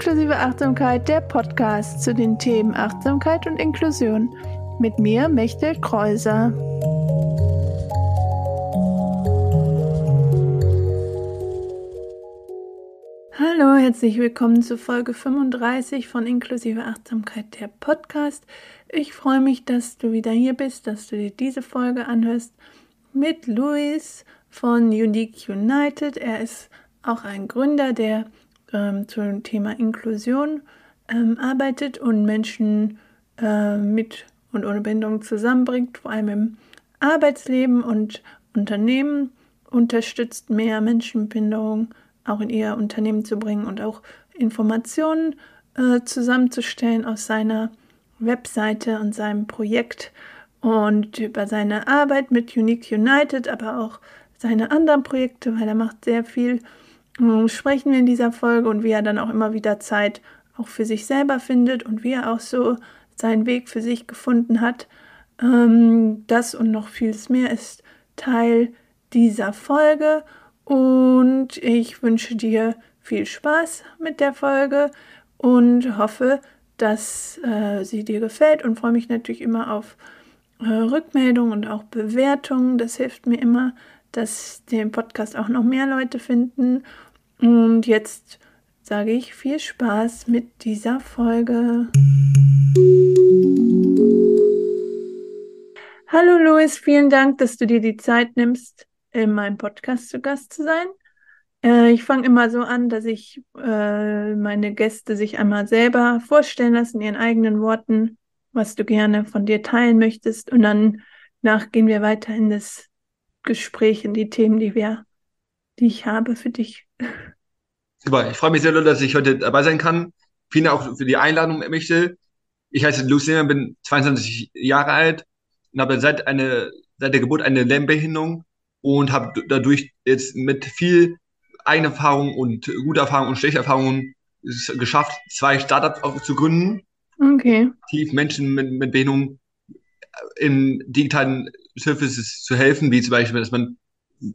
Inklusive Achtsamkeit, der Podcast zu den Themen Achtsamkeit und Inklusion. Mit mir, Mechtel Kreuser. Hallo, herzlich willkommen zu Folge 35 von Inklusive Achtsamkeit, der Podcast. Ich freue mich, dass du wieder hier bist, dass du dir diese Folge anhörst mit Luis von Unique United. Er ist auch ein Gründer, der ähm, zum Thema Inklusion ähm, arbeitet und Menschen äh, mit und ohne Behinderung zusammenbringt, vor allem im Arbeitsleben und Unternehmen unterstützt, mehr Menschen mit Behinderung auch in ihr Unternehmen zu bringen und auch Informationen äh, zusammenzustellen aus seiner Webseite und seinem Projekt und über seine Arbeit mit Unique United, aber auch seine anderen Projekte, weil er macht sehr viel sprechen wir in dieser Folge und wie er dann auch immer wieder Zeit auch für sich selber findet und wie er auch so seinen Weg für sich gefunden hat. Ähm, das und noch vieles mehr ist Teil dieser Folge und ich wünsche dir viel Spaß mit der Folge und hoffe, dass äh, sie dir gefällt und freue mich natürlich immer auf äh, Rückmeldungen und auch Bewertungen. Das hilft mir immer, dass den Podcast auch noch mehr Leute finden und jetzt sage ich viel Spaß mit dieser Folge. Hallo Luis, vielen Dank, dass du dir die Zeit nimmst, in meinem Podcast zu Gast zu sein. Äh, ich fange immer so an, dass ich äh, meine Gäste sich einmal selber vorstellen lassen, in ihren eigenen Worten, was du gerne von dir teilen möchtest. Und dann nach gehen wir weiter in das Gespräch, in die Themen, die wir, die ich habe für dich. Super, ich freue mich sehr, dass ich heute dabei sein kann. Vielen Dank auch für die Einladung, möchte. Ich heiße Lucien, bin 22 Jahre alt und habe seit, eine, seit der Geburt eine Lernbehinderung und habe dadurch jetzt mit viel eigener Erfahrung und gute Erfahrung und schlechte Erfahrungen geschafft, zwei Startups zu gründen. Okay. Tief Menschen mit, mit Behinderung in digitalen Services zu helfen, wie zum Beispiel, dass man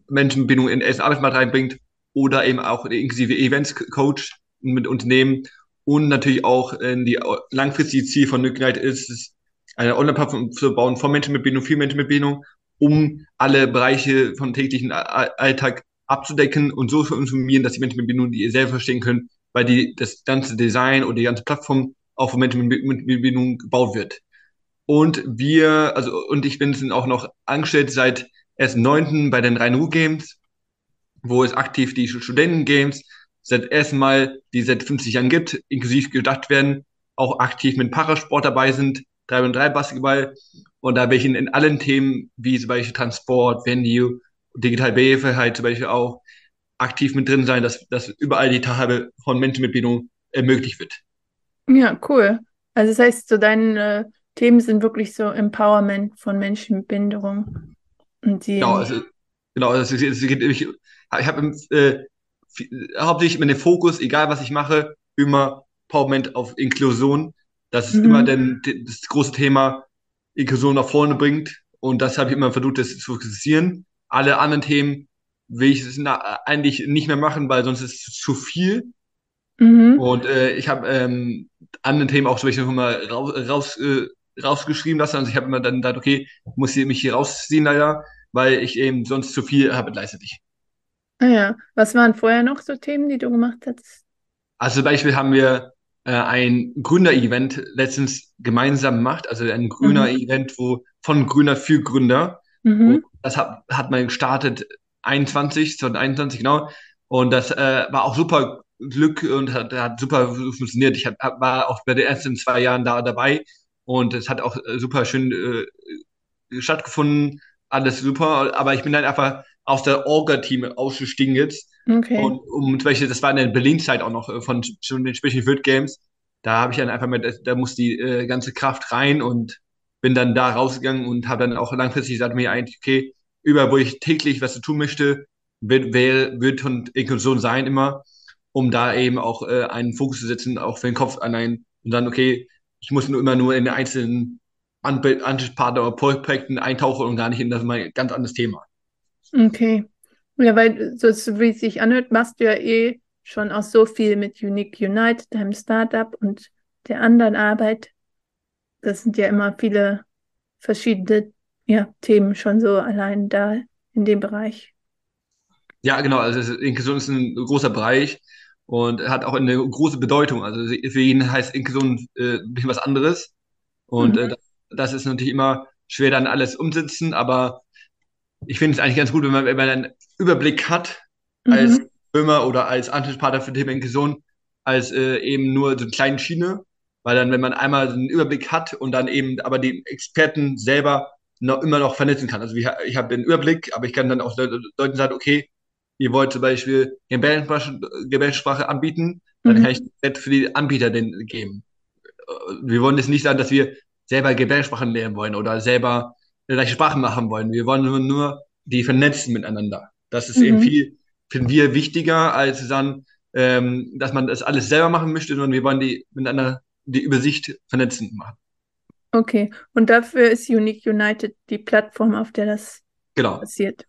Menschen mit Behinderung in den ersten Arbeitsmarkt reinbringt oder eben auch inklusive Events Coach mit Unternehmen und natürlich auch in die langfristige Ziel von Nugnite ist es, eine Online-Plattform zu bauen von Menschen mit Behinderung, für Menschen mit Behinderung, um alle Bereiche von täglichen Alltag abzudecken und so zu informieren, dass die Menschen mit Behinderung die selber verstehen können, weil die, das ganze Design oder die ganze Plattform auch von Menschen mit, mit Behinderung gebaut wird. Und wir, also, und ich bin auch noch angestellt seit 1.9. bei den Rhein-Ruhr Games wo es aktiv die Studentengames seit erstmal, die seit 50 Jahren gibt, inklusiv gedacht werden, auch aktiv mit Parasport dabei sind, 3 und 3 Basketball. Und da bin ich in, in allen Themen, wie zum Beispiel Transport, Venue, Digital Behilfe halt zum Beispiel auch aktiv mit drin sein, dass, dass überall die Teilhabe von Menschen mit Behinderung ermöglicht wird. Ja, cool. Also das heißt, so deine äh, Themen sind wirklich so Empowerment von Menschen mit Behinderung. Und die genau, also, genau, also es, es geht nämlich ich habe äh, hauptsächlich immer den Fokus, egal was ich mache, immer Empowerment auf Inklusion. Das ist mhm. immer denn, das große Thema, Inklusion nach vorne bringt. Und das habe ich immer versucht, das zu fokussieren. Alle anderen Themen will ich es eigentlich nicht mehr machen, weil sonst ist es zu viel. Mhm. Und äh, ich habe ähm, andere Themen auch zum Beispiel mal raus, raus, äh, rausgeschrieben lassen. Also ich habe immer dann gedacht, okay, muss ich mich hier rausziehen leider, weil ich eben sonst zu viel habe gleichzeitig. Ah ja, was waren vorher noch so Themen, die du gemacht hast? Also zum Beispiel haben wir äh, ein Gründer-Event letztens gemeinsam gemacht, also ein Gründer-Event, mhm. wo von Gründer für Gründer. Mhm. Das hat, hat man gestartet 21, 2021, genau. Und das äh, war auch super Glück und hat, hat super funktioniert. Ich hab, war auch bei den ersten zwei Jahren da dabei und es hat auch äh, super schön äh, stattgefunden. Alles super, aber ich bin dann einfach aus der Orga-Team ausgestiegen jetzt. Okay. Und um zum Beispiel, das war in der Berlin-Zeit auch noch äh, von schon den Special Wild Games. Da habe ich dann einfach mit, da muss die äh, ganze Kraft rein und bin dann da rausgegangen und habe dann auch langfristig gesagt mir eigentlich, okay, über wo ich täglich was zu tun möchte, wird, wer, wird und Inklusion sein immer, um da eben auch äh, einen Fokus zu setzen, auch für den Kopf an einen und dann, okay, ich muss nur immer nur in den einzelnen Ansprechpartner oder Projekten eintauchen und gar nicht in das mal ganz anderes Thema. Okay. Ja, weil so wie es sich anhört, machst du ja eh schon auch so viel mit Unique United, deinem Startup und der anderen Arbeit. Das sind ja immer viele verschiedene ja, Themen schon so allein da in dem Bereich. Ja, genau. Also Inklusion ist ein großer Bereich und hat auch eine große Bedeutung. Also für ihn heißt Inklusion äh, ein bisschen was anderes. Und mhm. äh, das ist natürlich immer schwer dann alles umsetzen, aber ich finde es eigentlich ganz gut, wenn man, wenn man einen Überblick hat als mhm. Firma oder als Ansprechpartner für Thema Inklusion, als äh, eben nur so eine kleine Schiene, weil dann, wenn man einmal einen Überblick hat und dann eben aber die Experten selber noch, immer noch vernetzen kann. Also ich, ich habe den Überblick, aber ich kann dann auch Leuten sagen, okay, ihr wollt zum Beispiel Gebärdensprache anbieten, dann mhm. kann ich das für die Anbieter den geben. Wir wollen jetzt nicht sagen, dass wir selber Gebärdensprachen lernen wollen oder selber gleiche Sprachen machen wollen. Wir wollen nur, nur die vernetzen miteinander. Das ist mhm. eben viel, finden wir wichtiger, als dann, ähm, dass man das alles selber machen möchte, sondern wir wollen die miteinander die Übersicht vernetzen machen. Okay, und dafür ist Unique United die Plattform, auf der das genau. passiert.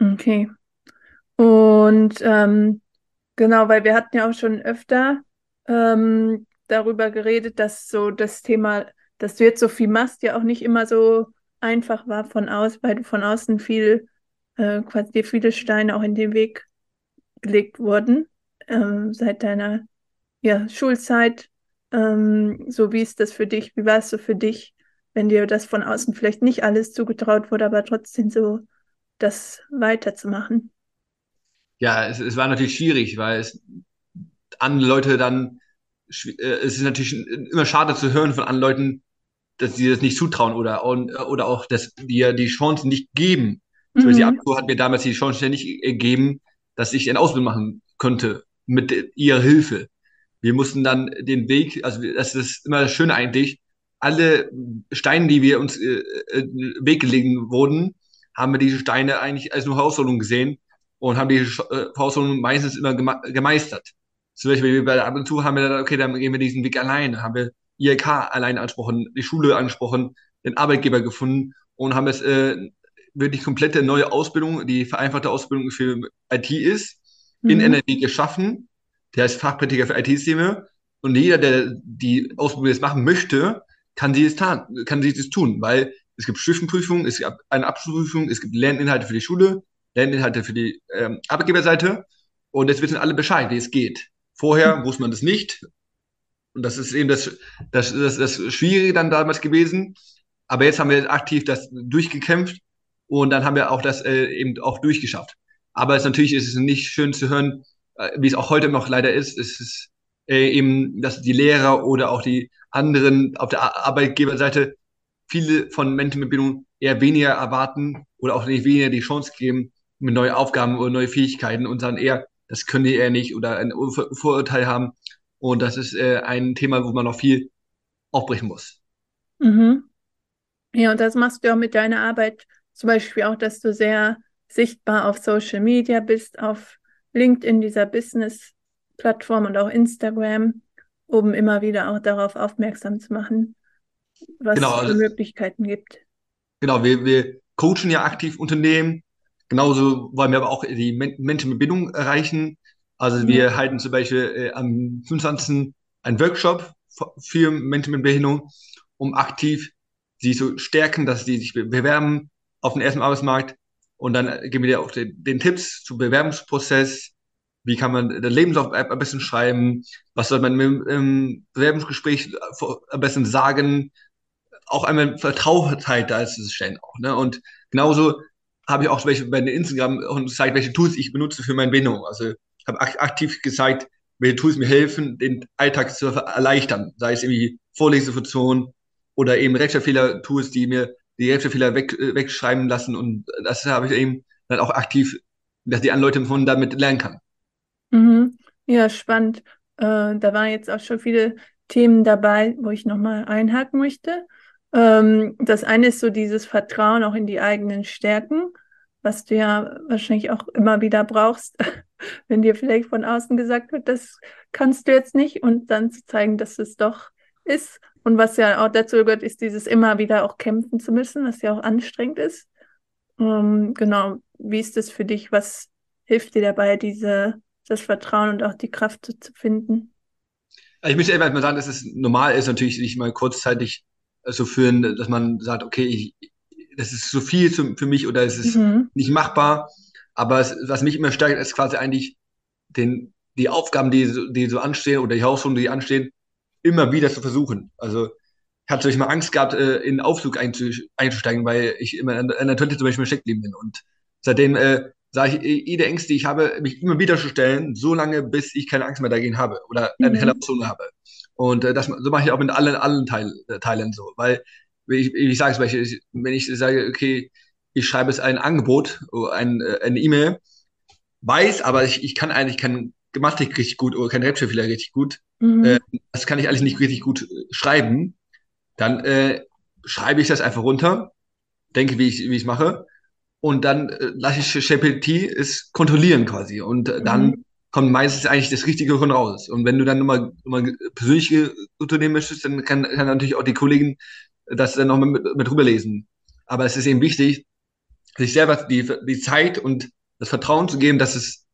Okay. Und ähm, genau, weil wir hatten ja auch schon öfter ähm, darüber geredet, dass so das Thema, dass du jetzt so viel machst, ja auch nicht immer so einfach war von aus, weil du von außen viel, äh, quasi dir viele Steine auch in den Weg gelegt wurden, äh, seit deiner ja, Schulzeit ähm, so wie ist das für dich? Wie war es so für dich, wenn dir das von außen vielleicht nicht alles zugetraut wurde, aber trotzdem so das weiterzumachen? Ja, es, es war natürlich schwierig, weil es andere Leute dann, es ist natürlich immer schade zu hören von anderen Leuten, dass sie das nicht zutrauen oder, oder auch, dass wir die Chance nicht geben. Mhm. Zum Beispiel die Abfuhr hat mir damals die Chance nicht gegeben, dass ich eine Ausbildung machen könnte mit ihrer Hilfe wir mussten dann den Weg, also das ist immer das Schöne eigentlich, alle Steine, die wir uns äh, äh, Weg gelegen wurden, haben wir diese Steine eigentlich als nur Herausforderung gesehen und haben die äh, Herausforderung meistens immer geme gemeistert. Zum Beispiel bei der ab und zu haben wir dann, okay, dann gehen wir diesen Weg alleine, haben wir ILK alleine angesprochen, die Schule angesprochen, den Arbeitgeber gefunden und haben es äh, wirklich komplette neue Ausbildung, die vereinfachte Ausbildung für IT ist, mhm. in NRW geschaffen. Der ist Fachprediger für IT-Systeme und jeder, der die Ausbildung jetzt machen möchte, kann sie jetzt kann sie das tun, weil es gibt Schriftprüfungen, es gibt eine Abschlussprüfung, es gibt Lerninhalte für die Schule, Lerninhalte für die ähm, Arbeitgeberseite. Und jetzt wissen alle Bescheid, wie es geht. Vorher wusste man das nicht und das ist eben das, das, das, das Schwierige dann damals gewesen. Aber jetzt haben wir aktiv das durchgekämpft und dann haben wir auch das äh, eben auch durchgeschafft. Aber es natürlich ist es nicht schön zu hören, äh, wie es auch heute noch leider ist, ist es äh, eben, dass die Lehrer oder auch die anderen auf der Arbeitgeberseite viele von Menschen mit Bildung eher weniger erwarten oder auch nicht weniger die Chance geben mit neuen Aufgaben oder neue Fähigkeiten und sagen eher, das können die eher nicht oder ein Vorurteil haben. Und das ist äh, ein Thema, wo man noch viel aufbrechen muss. Mhm. Ja, und das machst du auch mit deiner Arbeit, zum Beispiel auch, dass du sehr sichtbar auf Social Media bist, auf LinkedIn, dieser Business-Plattform und auch Instagram, um immer wieder auch darauf aufmerksam zu machen, was genau, es für also, Möglichkeiten gibt. Genau, wir, wir coachen ja aktiv Unternehmen. Genauso wollen wir aber auch die Menschen mit Bindung erreichen. Also ja. wir halten zum Beispiel äh, am 25. einen Workshop für Menschen mit Behinderung, um aktiv sie zu stärken, dass sie sich bewerben auf den ersten Arbeitsmarkt, und dann geben wir dir auch den, den Tipps zum Bewerbungsprozess. Wie kann man den Lebenslauf am besten schreiben? Was soll man im, im Bewerbungsgespräch am besten sagen? Auch einmal Vertrautheit da ist es stellen auch. Ne? Und genauso habe ich auch welche bei Instagram und gezeigt, welche Tools ich benutze für meine Bindung. Also ich habe aktiv gezeigt, welche Tools mir helfen, den Alltag zu erleichtern. Sei es irgendwie Vorlesefunktion oder eben Rechtschreibfehler-Tools, die mir die Rechtschreibfehler weg, äh, wegschreiben lassen und das habe ich eben dann auch aktiv, dass die anderen Leute von damit lernen kann. Mhm. Ja, spannend. Äh, da waren jetzt auch schon viele Themen dabei, wo ich nochmal einhaken möchte. Ähm, das eine ist so dieses Vertrauen auch in die eigenen Stärken, was du ja wahrscheinlich auch immer wieder brauchst, wenn dir vielleicht von außen gesagt wird, das kannst du jetzt nicht und dann zu zeigen, dass es doch ist. Und was ja auch dazu gehört, ist dieses immer wieder auch kämpfen zu müssen, was ja auch anstrengend ist. Ähm, genau, wie ist das für dich? Was hilft dir dabei, diese das Vertrauen und auch die Kraft zu, zu finden. Ich möchte einfach mal sagen, dass es normal ist, natürlich sich mal kurzzeitig äh, so führen, dass man sagt, okay, ich, das ist zu viel zu, für mich oder es ist mhm. nicht machbar. Aber es, was mich immer stärkt, ist quasi eigentlich den, die Aufgaben, die, die so anstehen oder die Herausforderungen, die anstehen, immer wieder zu versuchen. Also ich hatte mal Angst gehabt, äh, in den Aufzug einzusteigen, weil ich immer in der Toilette zum Beispiel stecken geblieben bin. Und seitdem äh, sage ich, jede Ängste, die ich habe, mich immer wieder zu stellen, so lange, bis ich keine Angst mehr dagegen habe oder eine mhm. Herausforderung habe. Und äh, das, so mache ich auch mit allen, allen Teil, äh, Teilen so. Weil, ich, wie ich sage zum Beispiel, wenn ich sage, okay, ich schreibe jetzt ein Angebot, ein, äh, eine E-Mail, weiß, aber ich, ich kann eigentlich kein Grammatik richtig gut oder kein Rechtschreibfehler richtig gut. Mhm. Äh, das kann ich alles nicht richtig gut äh, schreiben. Dann äh, schreibe ich das einfach runter, denke, wie ich wie ich mache und dann äh, lasse ich ChatGPT es kontrollieren quasi und äh, dann mhm. kommt meistens eigentlich das Richtige von raus. Und wenn du dann nochmal mal persönlich unternehmen möchtest, dann kann, kann natürlich auch die Kollegen das dann nochmal mit, mit rüberlesen. Aber es ist eben wichtig, sich selber die, die Zeit und das Vertrauen zu geben, dass es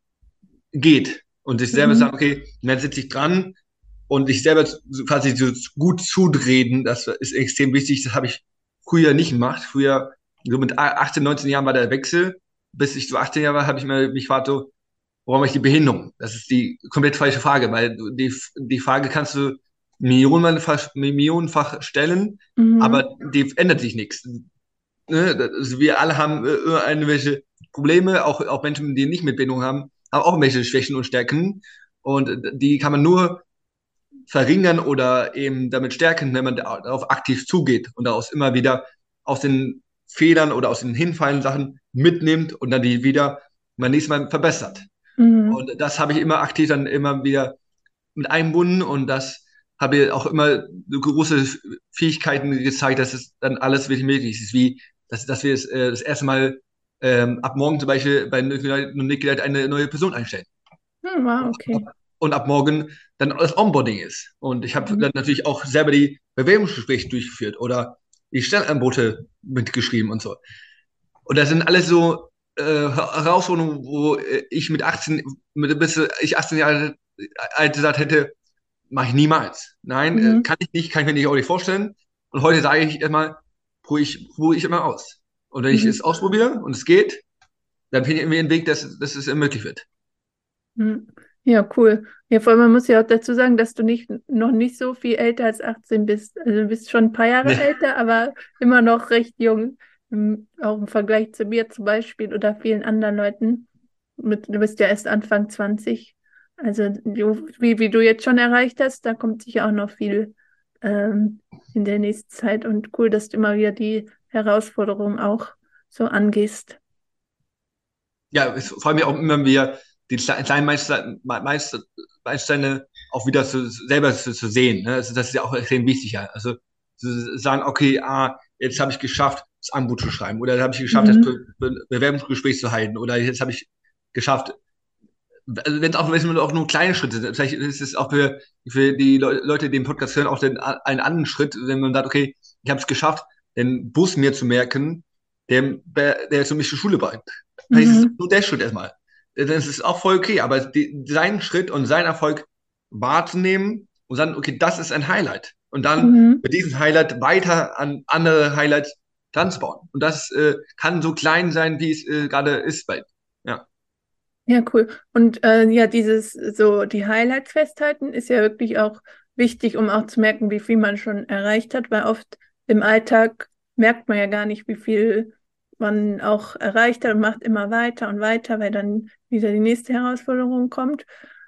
geht. Und sich selber mhm. sagen, okay, dann sitze ich dran und sich selber quasi so gut zudrehen, das ist extrem wichtig. Das habe ich früher nicht gemacht. Früher so mit 18, 19 Jahren war der Wechsel. Bis ich so 18 Jahre war, habe ich mir mich gefragt, so, warum habe ich die Behinderung? Das ist die komplett falsche Frage, weil die, die Frage kannst du millionenfach, millionenfach stellen, mhm. aber die ändert sich nichts. Ne? Also wir alle haben äh, irgendwelche Probleme, auch, auch Menschen, die nicht mit Behinderung haben, haben auch irgendwelche Schwächen und Stärken. Und die kann man nur verringern oder eben damit stärken, wenn man darauf aktiv zugeht und daraus immer wieder aus den Fehlern oder aus den hinfallen Sachen mitnimmt und dann die wieder beim nächsten Mal verbessert. Mhm. Und das habe ich immer aktiv dann immer wieder mit einbunden und das habe ich auch immer große Fähigkeiten gezeigt, dass es dann alles wirklich möglich ist, wie dass, dass wir es, äh, das erste Mal ähm, ab morgen zum Beispiel bei Nick eine neue Person einstellen. Hm, wow, okay. Und ab morgen dann das Onboarding ist. Und ich habe mhm. dann natürlich auch selber die Bewerbungsgespräche durchgeführt oder die Stellenangebote mitgeschrieben und so. Und das sind alles so äh, Herausforderungen, wo ich mit 18, mit, bis ich 18 Jahre alt gesagt hätte, mache ich niemals. Nein, mhm. kann ich nicht, kann ich mir nicht auch nicht vorstellen. Und heute sage ich immer, probiere ich, probiere ich immer aus. Und wenn mhm. ich es ausprobiere und es geht, dann finde ich irgendwie einen Weg, dass, dass es möglich wird. Mhm. Ja, cool. Ja, vor allem, man muss ja auch dazu sagen, dass du nicht, noch nicht so viel älter als 18 bist. Also du bist schon ein paar Jahre ja. älter, aber immer noch recht jung. Auch im Vergleich zu mir zum Beispiel oder vielen anderen Leuten. Mit, du bist ja erst Anfang 20. Also wie, wie du jetzt schon erreicht hast, da kommt sicher auch noch viel ähm, in der nächsten Zeit. Und cool, dass du immer wieder die Herausforderungen auch so angehst. Ja, es freut mich auch immer wieder, die kleinen Meilensteine auch wieder zu, selber zu, zu sehen. Ne? Also das ist ja auch extrem wichtig. Ja. Also zu sagen, okay, ah, jetzt habe ich geschafft, das Angebot zu schreiben oder habe ich geschafft, mhm. das Be Be Bewerbungsgespräch zu halten oder jetzt habe ich geschafft, also wenn es auch, wenn auch nur kleine Schritte sind, vielleicht ist es auch für, für die Le Leute, die den Podcast hören, auch den, einen anderen Schritt, wenn man sagt, okay, ich habe es geschafft, den Bus mir zu merken, der, der zu mich zur Schule bringt. Vielleicht mhm. ist es nur der Schritt erstmal das ist auch voll okay, aber die, seinen Schritt und seinen Erfolg wahrzunehmen und sagen, okay, das ist ein Highlight. Und dann mhm. mit diesem Highlight weiter an andere Highlights bauen. Und das äh, kann so klein sein, wie es äh, gerade ist bei. Ja, cool. Und äh, ja, dieses so die Highlights festhalten ist ja wirklich auch wichtig, um auch zu merken, wie viel man schon erreicht hat, weil oft im Alltag merkt man ja gar nicht, wie viel man auch erreicht hat und macht immer weiter und weiter, weil dann wieder die nächste Herausforderung kommt.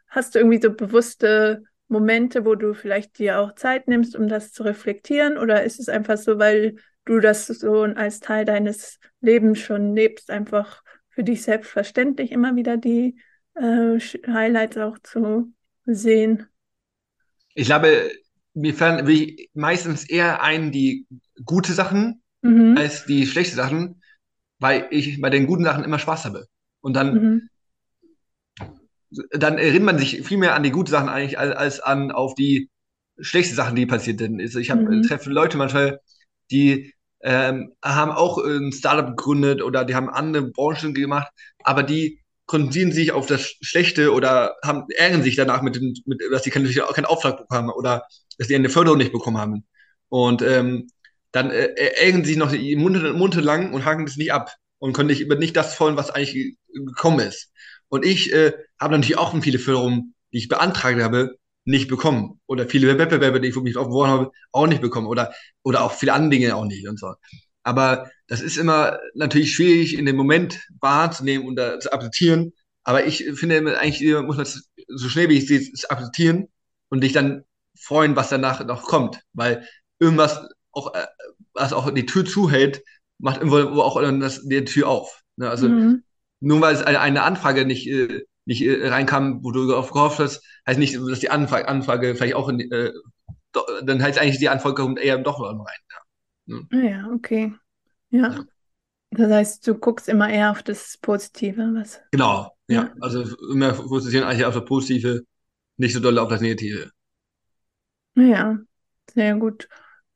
Hast du irgendwie so bewusste Momente, wo du vielleicht dir auch Zeit nimmst, um das zu reflektieren? Oder ist es einfach so, weil du das so als Teil deines Lebens schon lebst, einfach für dich selbstverständlich immer wieder die äh, Highlights auch zu sehen? Ich glaube, mir fallen meistens eher ein die gute Sachen mhm. als die schlechten Sachen weil ich bei den guten Sachen immer Spaß habe. Und dann, mhm. dann erinnert man sich viel mehr an die guten Sachen eigentlich als, als an auf die schlechten Sachen, die passiert sind. Also ich habe mhm. treffe Leute manchmal, die ähm, haben auch ein Startup gegründet oder die haben andere Branchen gemacht, aber die konzentrieren sich auf das Schlechte oder haben, ärgern sich danach, mit, dem, mit dass sie keinen, keinen Auftrag bekommen haben oder dass sie eine Förderung nicht bekommen haben. Und ähm, dann äh, ärgern sie sich noch monatelang und haken das nicht ab und können nicht, nicht das folgen, was eigentlich gekommen ist. Und ich äh, habe natürlich auch viele Förderungen, die ich beantragt habe, nicht bekommen. Oder viele Wettbewerbe, die ich mich aufgeworfen habe, auch nicht bekommen. Oder, oder auch viele andere Dinge auch nicht und so. Aber das ist immer natürlich schwierig in dem Moment wahrzunehmen und da zu akzeptieren. Aber ich finde, eigentlich muss man es so schnell wie ich sehe, akzeptieren und dich dann freuen, was danach noch kommt. Weil irgendwas auch, äh, was auch die Tür zuhält, macht irgendwo auch das, die Tür auf. Ne? Also mhm. nur weil es eine, eine Anfrage nicht, äh, nicht äh, reinkam, wo du darauf gehofft hast, heißt nicht, dass die Anfrage, Anfrage vielleicht auch in, äh, dann heißt eigentlich die Anfrage kommt eher doch rein. Ja, hm. ja okay. Ja. ja. Das heißt, du guckst immer eher auf das Positive, was. Genau, ja. ja. Also immer fokussieren eigentlich auf das Positive, nicht so doll auf das Negative. Ja, sehr gut.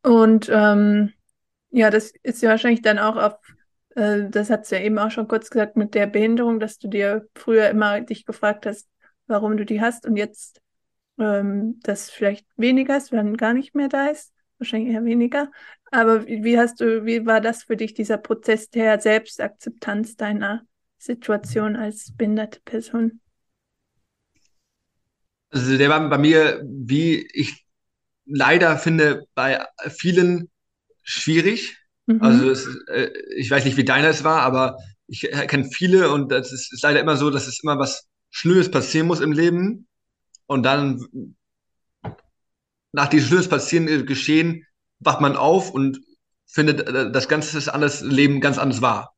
Und ähm, ja, das ist ja wahrscheinlich dann auch auf, äh, das hat es ja eben auch schon kurz gesagt, mit der Behinderung, dass du dir früher immer dich gefragt hast, warum du die hast und jetzt ähm, das vielleicht weniger ist, wenn gar nicht mehr da ist. Wahrscheinlich eher weniger. Aber wie hast du, wie war das für dich, dieser Prozess der Selbstakzeptanz deiner Situation als behinderte Person? Also der war bei mir, wie ich leider finde, bei vielen schwierig. Mhm. Also es, äh, ich weiß nicht, wie deiner es war, aber ich kenne viele und das ist, ist leider immer so, dass es immer was Schlimmes passieren muss im Leben und dann nach diesem Schlimmes passieren äh, geschehen wacht man auf und findet äh, das ganze alles Leben ganz anders wahr.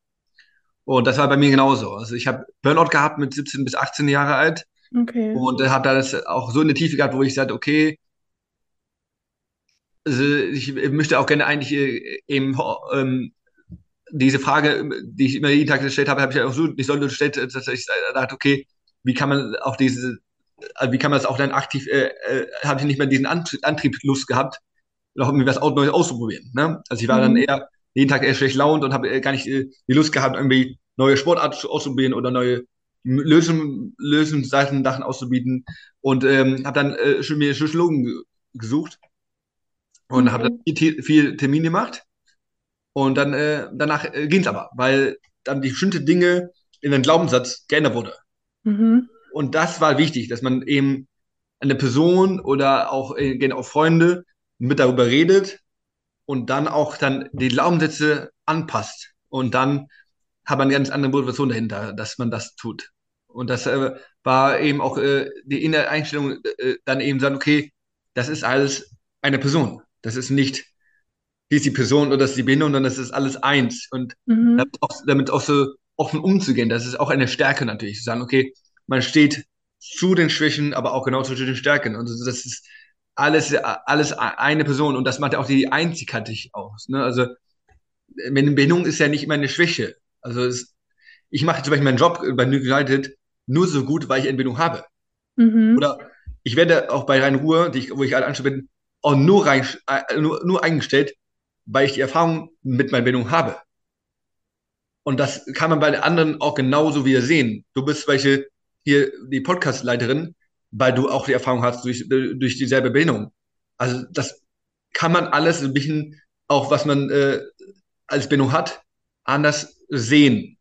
Und das war bei mir genauso. Also ich habe Burnout gehabt mit 17 bis 18 Jahre alt. Okay. Und habe das auch so in der Tiefe gehabt, wo ich sagte, okay, also ich möchte auch gerne eigentlich äh, eben ähm, diese Frage, die ich immer jeden Tag gestellt habe, habe ich auch so nicht so gestellt, dass ich dachte, okay, wie kann man auch diese, wie kann man das auch dann aktiv, äh, äh, habe ich nicht mehr diesen Antrieb Lust gehabt, noch irgendwie was Neues auszuprobieren. Ne? Also ich war mhm. dann eher jeden Tag eher schlecht launt und habe äh, gar nicht äh, die Lust gehabt, irgendwie neue Sportarten auszuprobieren oder neue Lösungen, Lösungsseiten Sachen auszubieten und ähm, habe dann äh, schon mir Psychologen gesucht und mhm. habe dann viel, viel Termin gemacht und dann äh, danach äh, ging es aber, weil dann die bestimmte Dinge in den Glaubenssatz geändert wurde. Mhm. Und das war wichtig, dass man eben eine Person oder auch äh, gerne auch Freunde mit darüber redet und dann auch dann die Glaubenssätze anpasst. Und dann hat man eine ganz andere Motivation dahinter, dass man das tut. Und das äh, war eben auch äh, die innere Einstellung, äh, dann eben sagen, okay, das ist alles eine Person. Das ist nicht, wie ist die Person oder das ist die Behinderung, sondern das ist alles eins. Und mhm. damit, auch, damit auch so offen umzugehen, das ist auch eine Stärke natürlich, zu sagen, okay, man steht zu den Schwächen, aber auch genau zu den Stärken. Und das ist alles, alles eine Person und das macht auch die Einzigartig aus. Ne? Also eine Behinderung ist ja nicht immer eine Schwäche. Also es, ich mache zum Beispiel meinen Job bei New United nur so gut, weil ich eine Bindung habe. Mhm. Oder ich werde auch bei Rhein Ruhr, die ich, wo ich alle anstelle bin, auch nur, rein, äh, nur, nur eingestellt, weil ich die Erfahrung mit meiner Bindung habe. Und das kann man bei den anderen auch genauso wieder sehen. Du bist welche hier die Podcast-Leiterin, weil du auch die Erfahrung hast durch, durch dieselbe Behinderung. Also das kann man alles ein bisschen, auch was man äh, als Behinderung hat, anders sehen.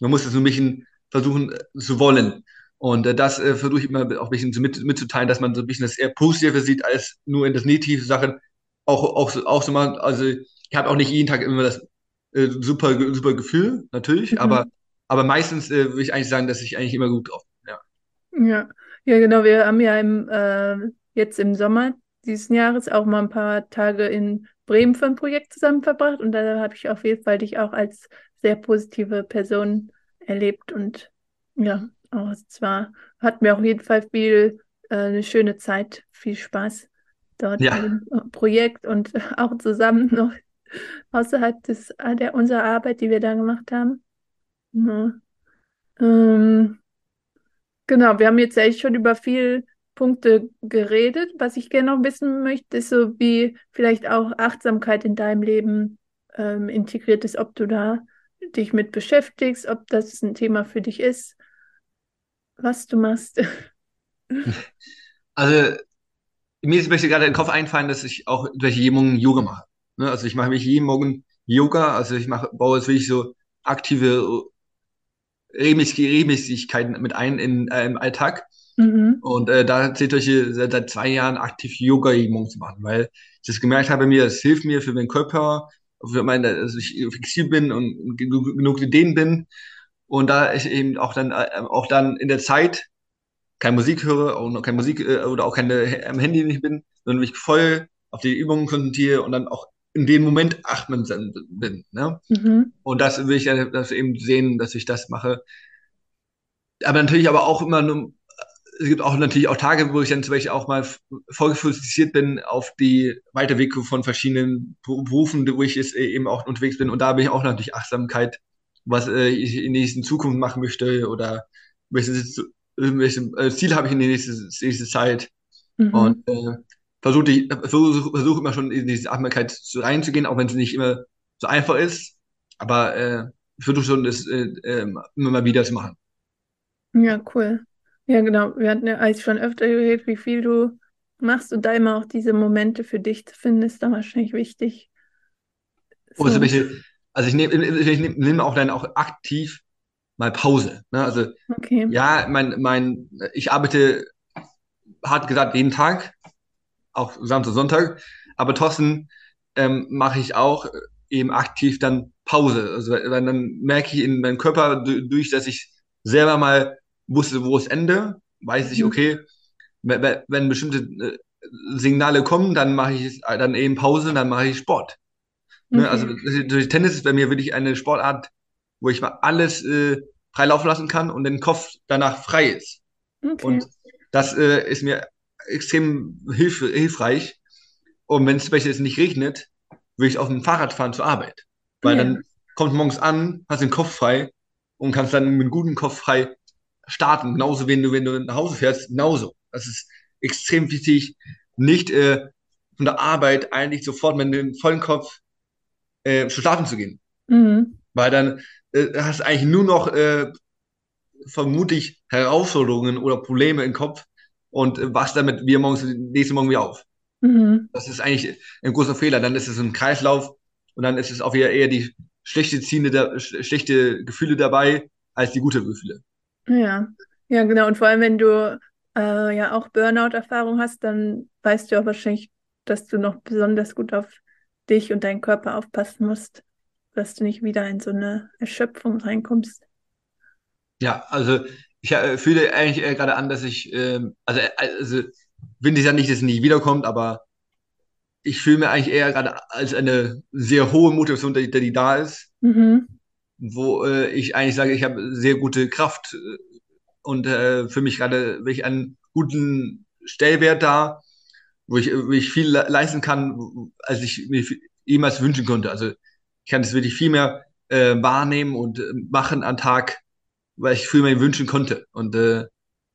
Man muss es ein bisschen versuchen äh, zu wollen. Und äh, das äh, versuche ich immer auch ein bisschen mit, mitzuteilen, dass man so ein bisschen das eher Positive sieht, als nur in das negative Sachen. Auch, auch, auch so mal, also ich habe auch nicht jeden Tag immer das äh, super, super Gefühl, natürlich, mhm. aber, aber meistens äh, würde ich eigentlich sagen, dass ich eigentlich immer gut drauf bin. Ja. ja. Ja, genau. Wir haben ja im, äh, jetzt im Sommer diesen Jahres auch mal ein paar Tage in Bremen für ein Projekt zusammen verbracht und da habe ich auf jeden Fall dich auch als sehr positive Person erlebt und ja, auch zwar hatten wir auf jeden Fall viel äh, eine schöne Zeit, viel Spaß dort ja. im Projekt und auch zusammen noch außerhalb des, der unserer Arbeit, die wir da gemacht haben. Ja. Ähm, Genau, wir haben jetzt eigentlich schon über viele Punkte geredet. Was ich gerne noch wissen möchte, ist so, wie vielleicht auch Achtsamkeit in deinem Leben ähm, integriert ist, ob du da dich mit beschäftigst, ob das ein Thema für dich ist. Was du machst. Also, mir ist möchte gerade in den Kopf einfallen, dass ich auch durch jeden Morgen Yoga mache. Ne? Also ich mache mich jeden Morgen Yoga, also ich mache, baue jetzt wirklich so aktive Regelmäßigkeiten mit ein in, äh, im Alltag. Mhm. Und äh, da zählt euch seit, seit zwei Jahren aktiv Yoga jeden Morgen zu machen, weil ich das gemerkt habe mir, es hilft mir für meinen Körper, für meine, dass ich flexibel bin und genug, genug Ideen bin. Und da ich eben auch dann, äh, auch dann in der Zeit keine Musik höre und keine Musik äh, oder auch keine am Handy nicht bin, sondern mich voll auf die Übungen konzentriere und dann auch in dem Moment achtsam bin. Ne? Mhm. Und das will ich ja das eben sehen, dass ich das mache. Aber natürlich aber auch immer nur, es gibt auch natürlich auch Tage, wo ich dann zum Beispiel auch mal voll fokussiert bin auf die Weiterwege von verschiedenen Berufen, wo ich jetzt eben auch unterwegs bin. Und da bin ich auch natürlich Achtsamkeit, was äh, ich in der nächsten Zukunft machen möchte oder welches, welches äh, Ziel habe ich in der nächsten, nächsten Zeit. Mhm. Und äh, versuche versuch, versuch immer schon in diese Achtsamkeit reinzugehen, auch wenn es nicht immer so einfach ist. Aber äh, ich versuche schon, das äh, immer mal wieder zu machen. Ja, cool. Ja, genau. Wir hatten ja eigentlich schon öfter geredet, wie viel du machst und da immer auch diese Momente für dich zu finden, ist dann wahrscheinlich wichtig. So. Also, also ich nehme ich nehm, nehm auch dann auch aktiv mal Pause. Ne? Also okay. ja, mein, mein, ich arbeite hart gesagt jeden Tag, auch Samstag, Sonntag, aber trotzdem ähm, mache ich auch eben aktiv dann Pause. Also dann merke ich in meinem Körper durch, dass ich selber mal wusste, wo es Ende, weiß ich, mhm. okay, wenn, bestimmte äh, Signale kommen, dann mache ich dann eben Pause, dann mache ich Sport. Ne? Also durch Tennis ist bei mir wirklich eine Sportart, wo ich mal alles äh, frei laufen lassen kann und den Kopf danach frei ist. Okay. Und das äh, ist mir extrem hilf hilfreich. Und wenn es zum Beispiel jetzt nicht regnet, würde ich auf dem Fahrrad fahren zur Arbeit. Weil ja. dann kommt morgens an, hast den Kopf frei und kannst dann mit einem guten Kopf frei starten. Genauso, wenn du, wenn du nach Hause fährst, genauso. Das ist extrem wichtig, nicht äh, von der Arbeit eigentlich sofort mit dem vollen Kopf äh, schlafen zu gehen. Mhm. Weil dann äh, hast du eigentlich nur noch äh, vermutlich Herausforderungen oder Probleme im Kopf und äh, wachst damit wir morgens nächsten Morgen wieder auf. Mhm. Das ist eigentlich ein großer Fehler. Dann ist es ein Kreislauf und dann ist es auch wieder eher die schlechte Ziele, da, schlechte Gefühle dabei als die gute Gefühle. Ja, ja, genau. Und vor allem, wenn du äh, ja auch Burnout-Erfahrung hast, dann weißt du auch wahrscheinlich, dass du noch besonders gut auf dich und deinen Körper aufpassen musst, dass du nicht wieder in so eine Erschöpfung reinkommst. Ja, also ich äh, fühle eigentlich äh, gerade an, dass ich, ähm, äh, also, also will ich ja nicht, dass es nie wiederkommt, aber ich fühle mir eigentlich eher gerade als eine sehr hohe Motivation, die, die da ist, mhm. wo äh, ich eigentlich sage, ich habe sehr gute Kraft äh, und äh, für mich gerade wirklich einen guten Stellwert da, wo ich, wo ich viel leisten kann, als ich mir jemals wünschen konnte. Also ich kann das wirklich viel mehr äh, wahrnehmen und äh, machen am Tag, weil ich viel mehr wünschen konnte. Und äh,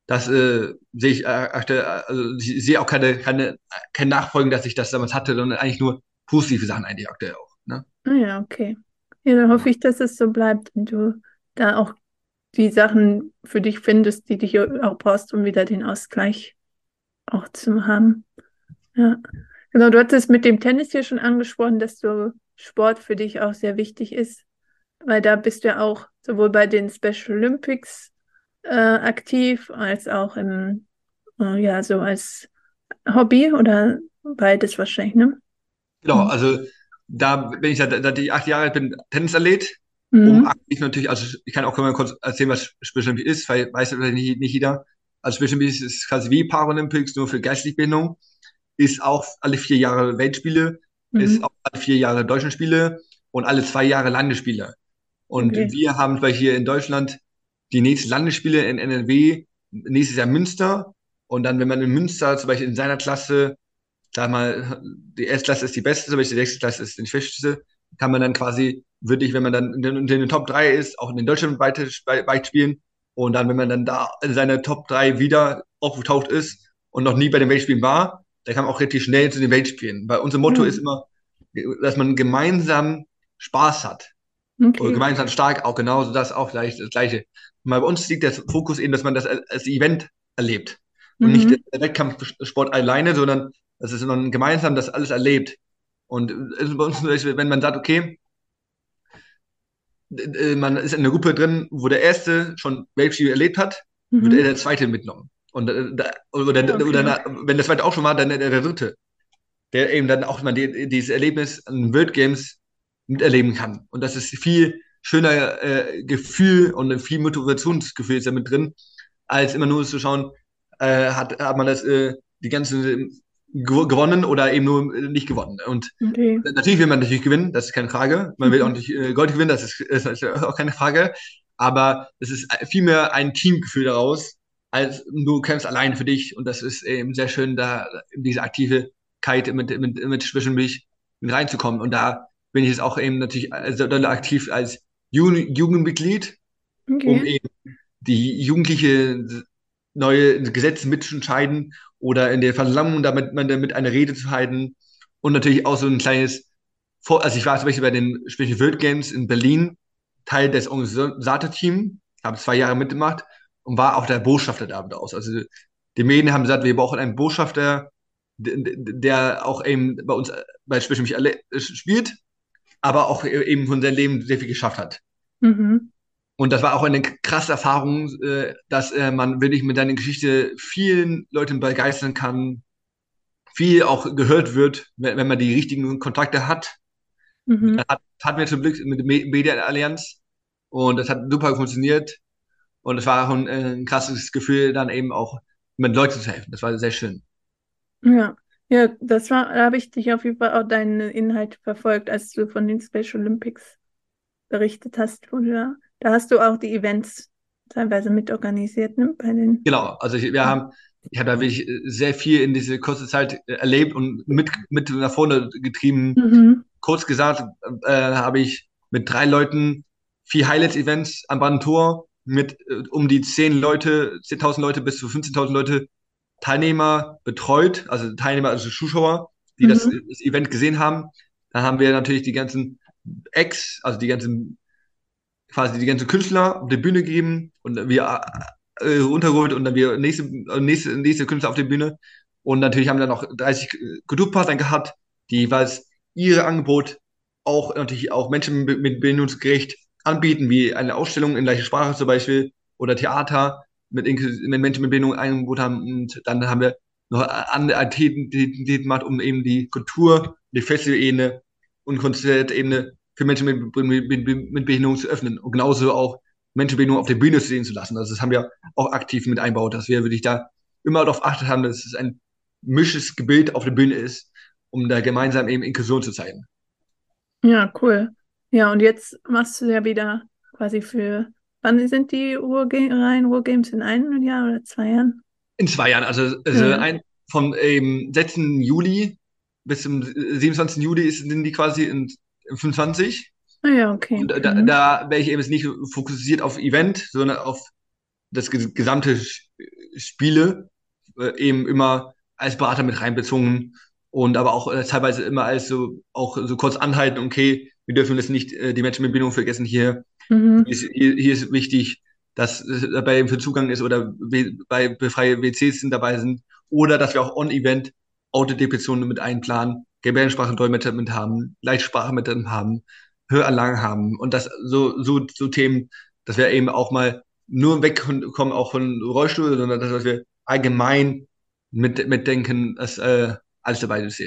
das äh, sehe ich aktuell, also ich sehe auch keine, keine, kein Nachfolgen, dass ich das damals hatte, sondern eigentlich nur positive Sachen eigentlich aktuell auch. Ne? Ah ja, okay. Ja, dann hoffe ich, dass es so bleibt und du da auch die Sachen für dich findest, die dich auch brauchst, um wieder den Ausgleich auch zu haben. Ja. Genau, du hattest mit dem Tennis hier schon angesprochen, dass du Sport für dich auch sehr wichtig ist, weil da bist du ja auch sowohl bei den Special Olympics äh, aktiv als auch im, äh, ja, so als Hobby oder beides wahrscheinlich, ne? Genau, mhm. also da bin ich ja, seit ich acht Jahre alt bin, Tennisathlet, mhm. um aktiv natürlich, also ich kann auch mal kurz erzählen, was Special Olympics ist, weil weiß vielleicht nicht, nicht jeder. Also Special Olympics ist quasi wie Paralympics, nur für geistige Bindung, ist auch alle vier Jahre Weltspiele, mhm. ist auch alle vier Jahre Deutschlandspiele und alle zwei Jahre Landesspiele. Und okay. wir haben vielleicht hier in Deutschland die nächsten Landesspiele in NRW, nächstes Jahr Münster. Und dann, wenn man in Münster zum Beispiel in seiner Klasse, sag mal, die erste Klasse ist die beste, zum Beispiel die sechste Klasse ist die schwächste, kann man dann quasi wirklich, wenn man dann in den, in den Top 3 ist, auch in den Deutschland weit spielen. Und dann, wenn man dann da in seiner Top 3 wieder aufgetaucht ist und noch nie bei den Weltspielen war, kann man auch richtig schnell zu den Weltspielen. Weil unser Motto mhm. ist immer, dass man gemeinsam Spaß hat. Okay. Oder gemeinsam stark auch genauso das auch gleich das gleiche. Und bei uns liegt der Fokus eben, dass man das als Event erlebt und mhm. nicht der Wettkampfsport alleine, sondern dass es man gemeinsam das alles erlebt. Und bei uns, wenn man sagt, okay, man ist in einer Gruppe drin, wo der erste schon Weltspiel erlebt hat, mhm. wird er der zweite mitgenommen. Und äh, da, oder, okay. oder wenn der zweite auch schon war, dann der, der dritte, der eben dann auch mal die, dieses Erlebnis an World Games miterleben kann. Und das ist viel schöner äh, Gefühl und viel Motivationsgefühl ist da mit drin, als immer nur zu schauen, äh, hat, hat man das äh, die ganze gewonnen oder eben nur nicht gewonnen. Und okay. natürlich will man natürlich gewinnen, das ist keine Frage. Man will mhm. auch nicht äh, Gold gewinnen, das ist, das ist auch keine Frage. Aber es ist vielmehr ein Teamgefühl daraus, als du kämpfst allein für dich. Und das ist eben sehr schön, da diese Aktivität mit, mit, mit zwischendurch mit reinzukommen. Und da bin ich jetzt auch eben natürlich sehr aktiv als Jugendmitglied, okay. um eben die jugendliche neue Gesetze mitzuentscheiden oder in der Versammlung damit man damit eine Rede zu halten und natürlich auch so ein kleines Vor also ich war zum Beispiel bei den Special World Games in Berlin Teil des Organisatorteams, habe zwei Jahre mitgemacht und war auch der Botschafter da aus. Also die Medien haben gesagt, wir brauchen einen Botschafter, der auch eben bei uns bei Special mich spielt, aber auch eben von seinem Leben sehr viel geschafft hat. Mhm. Und das war auch eine krasse Erfahrung, äh, dass äh, man wirklich mit seiner Geschichte vielen Leuten begeistern kann, viel auch gehört wird, wenn, man die richtigen Kontakte hat. Mhm. Das hat, hat mir zum Glück mit der Media Allianz und das hat super funktioniert. Und es war auch ein, ein krasses Gefühl, dann eben auch mit Leuten zu helfen. Das war sehr schön. Ja, ja, das war, da habe ich dich auf jeden Fall auch deinen Inhalt verfolgt, als du von den Special Olympics berichtet hast, du da da hast du auch die Events teilweise mitorganisiert, ne? Bei den genau, also ich, wir haben, ich habe da wirklich sehr viel in diese kurze Zeit erlebt und mit, mit nach vorne getrieben. Mhm. Kurz gesagt, äh, habe ich mit drei Leuten vier Highlights-Events am Brandentor mit äh, um die zehn Leute, 10.000 Leute bis zu 15.000 Leute Teilnehmer betreut, also Teilnehmer, also Zuschauer, die mhm. das, das Event gesehen haben. Da haben wir natürlich die ganzen Ex, also die ganzen quasi die ganzen Künstler auf die Bühne gegeben und wir äh, runtergeholt und dann wir nächste, nächste, nächste Künstler auf die Bühne. Und natürlich haben wir dann noch 30 Kulturpartner gehabt, die jeweils ihre Angebot auch natürlich auch Menschen mit, Bildungsgerecht anbieten, wie eine Ausstellung in gleicher Sprache zum Beispiel oder Theater mit, mit Menschen mit Bildung Angebot haben. Und dann haben wir noch andere Aktivitäten gemacht, um eben die Kultur, die Festivalebene und Konzertebene für Menschen mit, mit, mit Behinderung zu öffnen und genauso auch Menschen mit Behinderung auf der Bühne sehen zu lassen. Also das haben wir auch aktiv mit einbaut, dass wir wirklich da immer darauf achtet haben, dass es ein misches Gebild auf der Bühne ist, um da gemeinsam eben Inklusion zu zeigen. Ja, cool. Ja, und jetzt machst du ja wieder quasi für, wann sind die Ruhrgames? In einem Jahr oder zwei Jahren? In zwei Jahren, also, also ja. ein, vom ähm, 6. Juli bis zum 27. Juli sind die quasi in 25. Ah ja, okay. Und da, mhm. da wäre ich eben nicht fokussiert auf Event, sondern auf das gesamte Spiele äh, eben immer als Berater mit reinbezogen und aber auch äh, teilweise immer als so auch so kurz anhalten, okay, wir dürfen das nicht äh, die Menschen mit Bindung vergessen hier. Mhm. Hier, ist, hier, hier, ist wichtig, dass äh, dabei für Zugang ist oder bei freie WCs sind dabei sind oder dass wir auch on-Event Autodepressionen mit einplanen Gebärdensprachendolmetscher mit haben, Leitsprache mit haben, Höranlagen haben und das so, so, so Themen, dass wir eben auch mal nur wegkommen auch von Rollstuhl, sondern dass wir allgemein mit, mitdenken, dass äh, alles dabei ist.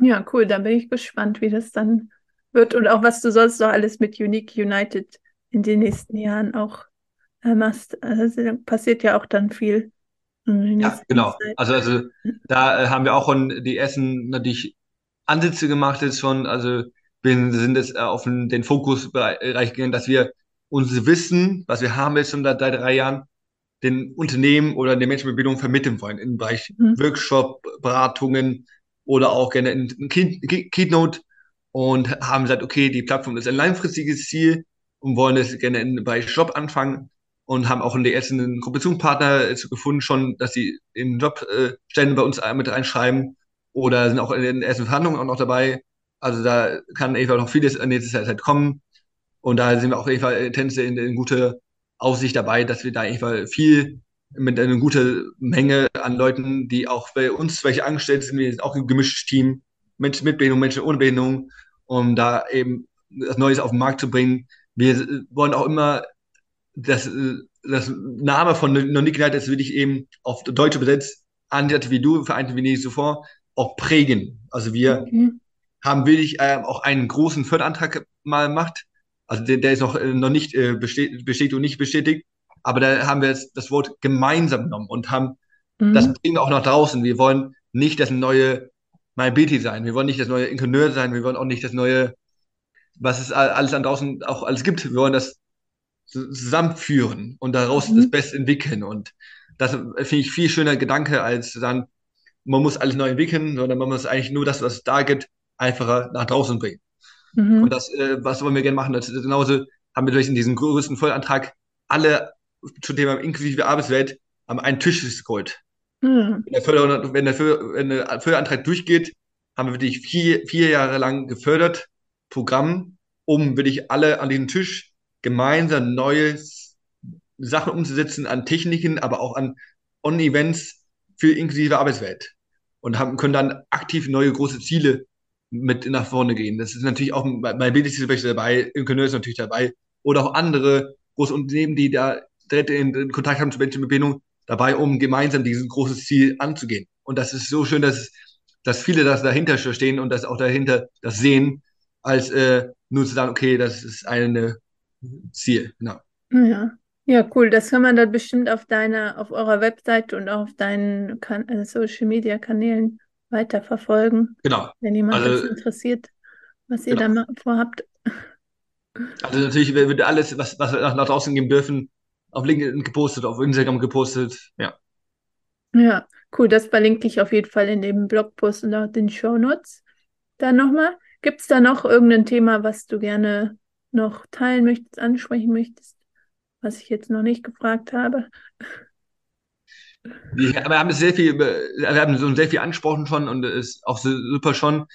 Ja, cool, da bin ich gespannt, wie das dann wird und auch was du sonst noch alles mit Unique United in den nächsten Jahren auch äh, machst. Also passiert ja auch dann viel. Ja, genau. Also, also da äh, haben wir auch schon die ersten natürlich Ansätze gemacht jetzt schon. Also wir sind jetzt auf den Fokusbereich gegangen, dass wir unser Wissen, was wir haben jetzt schon seit drei Jahren, den Unternehmen oder den Menschen mit Bildung vermitteln wollen im Bereich mhm. Workshop, Beratungen oder auch gerne in Keynote und haben gesagt, okay, die Plattform ist ein langfristiges Ziel und wollen es gerne in, bei Job anfangen und haben auch in der ersten Kooperationspartner gefunden schon, dass sie im Job äh, Stellen bei uns mit reinschreiben oder sind auch in den ersten Verhandlungen auch noch dabei. Also da kann Eva noch vieles in nächster Zeit kommen. Und da sind wir auch Fall äh, Tänze in, in guter Aussicht dabei, dass wir da einfach viel mit einer guten Menge an Leuten, die auch bei uns welche angestellt sind, wir sind auch ein gemischtes Team, Menschen mit Behinderung, Menschen ohne Behinderung, um da eben das Neues auf den Markt zu bringen. Wir wollen auch immer das, das Name von Non Night ist wirklich eben auf Deutsch übersetzt, Anwälte wie du, Vereinte wie nicht zuvor, auch prägen. Also wir okay. haben wirklich äh, auch einen großen Förderantrag mal gemacht. Also der, der ist noch, äh, noch nicht äh, bestätigt, bestätigt und nicht bestätigt. Aber da haben wir jetzt das Wort gemeinsam genommen und haben, mhm. das bringen wir auch nach draußen. Wir wollen nicht das neue MyBT sein. Wir wollen nicht das neue Ingenieur sein. Wir wollen auch nicht das neue, was es alles an draußen auch alles gibt. Wir wollen das zusammenführen und daraus mhm. das Beste entwickeln. Und das finde ich viel schöner Gedanke, als dann, man muss alles neu entwickeln, sondern man muss eigentlich nur das, was es da gibt, einfacher nach draußen bringen. Mhm. Und das, äh, was wollen wir gerne machen? Das ist genauso haben wir durch in diesem größten Vollantrag alle zum Thema inklusive Arbeitswelt haben einen Tisch geholt. Mhm. Wenn, der Förder, wenn, der wenn der Förderantrag durchgeht, haben wir wirklich vier, vier Jahre lang gefördert, Programm, um wirklich alle an diesem Tisch gemeinsam neue Sachen umzusetzen an Techniken, aber auch an On-Events für inklusive Arbeitswelt. Und haben, können dann aktiv neue große Ziele mit nach vorne gehen. Das ist natürlich auch bei BDC dabei, Ingenieur ist natürlich dabei oder auch andere große Unternehmen, die da direkt in, in Kontakt haben zu Menschen mit Behinderung, dabei, um gemeinsam dieses große Ziel anzugehen. Und das ist so schön, dass, dass viele das dahinter stehen und das auch dahinter das sehen, als äh, nur zu sagen, okay, das ist ein Ziel. Genau. Ja. Ja, cool. Das kann man dann bestimmt auf deiner, auf eurer Webseite und auch auf deinen kan äh, Social Media Kanälen weiterverfolgen. Genau. Wenn jemand also, das interessiert, was ihr genau. da vorhabt. Also natürlich wird alles, was, was wir nach, nach draußen geben dürfen, auf LinkedIn gepostet, auf Instagram gepostet, ja. Ja, cool. Das verlinke ich auf jeden Fall in dem Blogpost und auch den Show Notes. Dann nochmal, gibt es da noch irgendein Thema, was du gerne noch teilen möchtest, ansprechen möchtest, was ich jetzt noch nicht gefragt habe? Wir haben sehr viel, wir haben so sehr viel angesprochen schon und es ist auch super schon.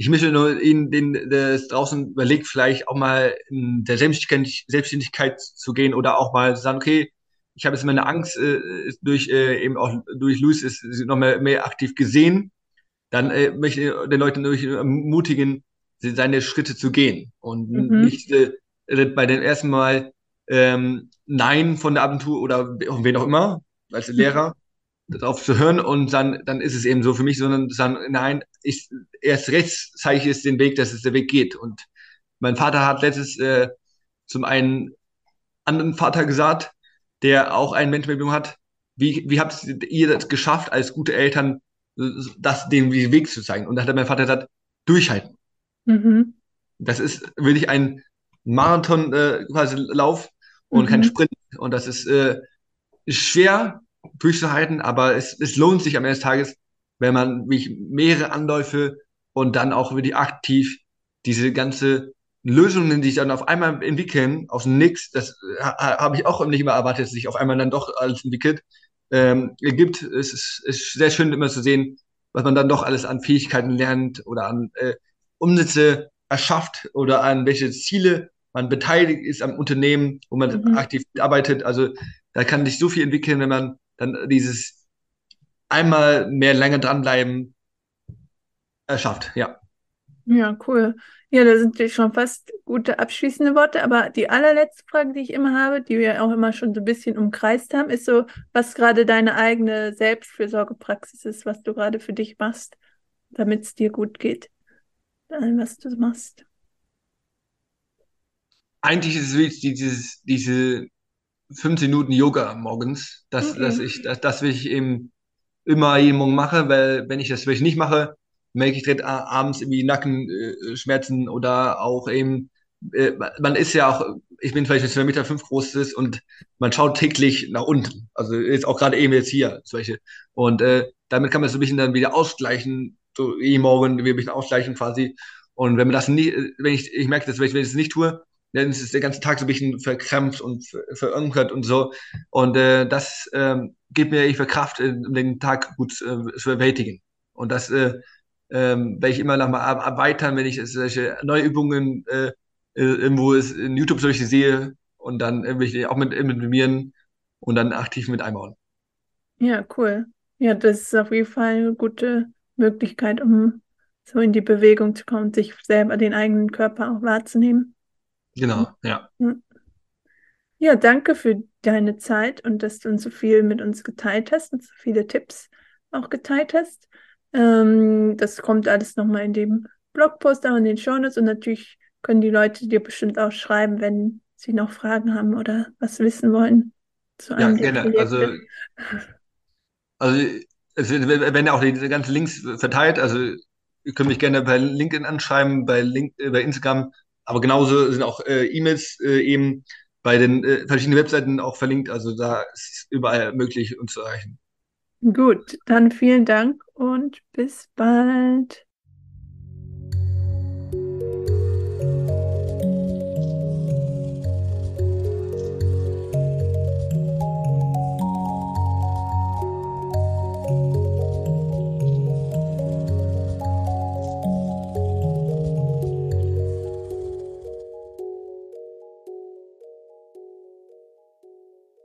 Ich möchte nur Ihnen den, das draußen überlegt, vielleicht auch mal in der Selbstständigkeit, zu gehen oder auch mal zu sagen, okay, ich habe jetzt meine Angst äh, durch äh, eben auch durch Luis ist noch mehr, mehr aktiv gesehen. Dann äh, möchte ich den Leuten durch ermutigen, seine Schritte zu gehen und mhm. nicht äh, bei dem ersten Mal ähm, Nein von der Agentur oder wen auch immer als Lehrer darauf zu hören und dann, dann ist es eben so für mich, sondern sagen, nein, ich, erst rechts zeige ich es den Weg, dass es der Weg geht. Und mein Vater hat letztes äh, zum einen anderen Vater gesagt, der auch einen Mensch mit hat, wie, wie habt ihr das geschafft, als gute Eltern, das, den Weg zu zeigen? Und da hat mein Vater gesagt, durchhalten. Mhm. Das ist wirklich ein Marathon äh, quasi Lauf und mhm. kein Sprint. Und das ist äh, schwer, durchzuhalten, aber es, es lohnt sich am Ende des Tages, wenn man wie mehrere Anläufe und dann auch wirklich aktiv diese ganze Lösungen, die sich dann auf einmal entwickeln, aus dem Nix, das ha, habe ich auch nicht immer erwartet, dass sich auf einmal dann doch alles entwickelt, ähm, gibt. Es ist, ist sehr schön immer zu sehen, was man dann doch alles an Fähigkeiten lernt oder an äh, Umsätze erschafft oder an welche Ziele man beteiligt ist am Unternehmen, wo man mhm. aktiv arbeitet. Also da kann sich so viel entwickeln, wenn man dann dieses einmal mehr länger dranbleiben erschafft, ja. Ja, cool. Ja, da sind schon fast gute abschließende Worte, aber die allerletzte Frage, die ich immer habe, die wir auch immer schon so ein bisschen umkreist haben, ist so, was gerade deine eigene Selbstfürsorgepraxis ist, was du gerade für dich machst, damit es dir gut geht. Allem, was du machst. Eigentlich ist es dieses, diese 15 Minuten Yoga morgens, dass, okay. dass ich, dass, das will ich eben immer jeden Morgen mache, weil wenn ich das wirklich nicht mache, merke ich direkt abends irgendwie Nackenschmerzen äh, oder auch eben, äh, man ist ja auch, ich bin vielleicht 2,5 Meter fünf groß ist und man schaut täglich nach unten. Also jetzt auch gerade eben jetzt hier, solche. Und äh, damit kann man so ein bisschen dann wieder ausgleichen, so jeden Morgen wieder ein bisschen ausgleichen quasi. Und wenn man das nicht, wenn ich, ich merke das, wenn ich, wenn ich das nicht tue, dann ist es der ganze Tag so ein bisschen verkrampft und verankert und so. Und äh, das ähm, gibt mir für Kraft, äh, den Tag gut äh, zu bewältigen. Und das äh, ähm, werde ich immer noch mal erweitern, wenn ich solche neue äh, äh, irgendwo ist in YouTube solche sehe und dann will ich auch mit implementieren und dann aktiv mit einbauen. Ja, cool. Ja, das ist auf jeden Fall eine gute Möglichkeit, um so in die Bewegung zu kommen, sich selber den eigenen Körper auch wahrzunehmen. Genau, ja. Ja, danke für deine Zeit und dass du uns so viel mit uns geteilt hast und so viele Tipps auch geteilt hast. Ähm, das kommt alles nochmal in dem Blogpost, auch in den Shownotes und natürlich können die Leute dir bestimmt auch schreiben, wenn sie noch Fragen haben oder was wissen wollen zu einem ja, gerne. Also, also es werden ja auch die ganzen Links verteilt. Also ihr könnt mich gerne bei LinkedIn anschreiben, bei, Link, äh, bei Instagram, aber genauso sind auch äh, E-Mails äh, eben bei den äh, verschiedenen Webseiten auch verlinkt. Also da ist überall möglich, uns zu erreichen. Gut, dann vielen Dank und bis bald.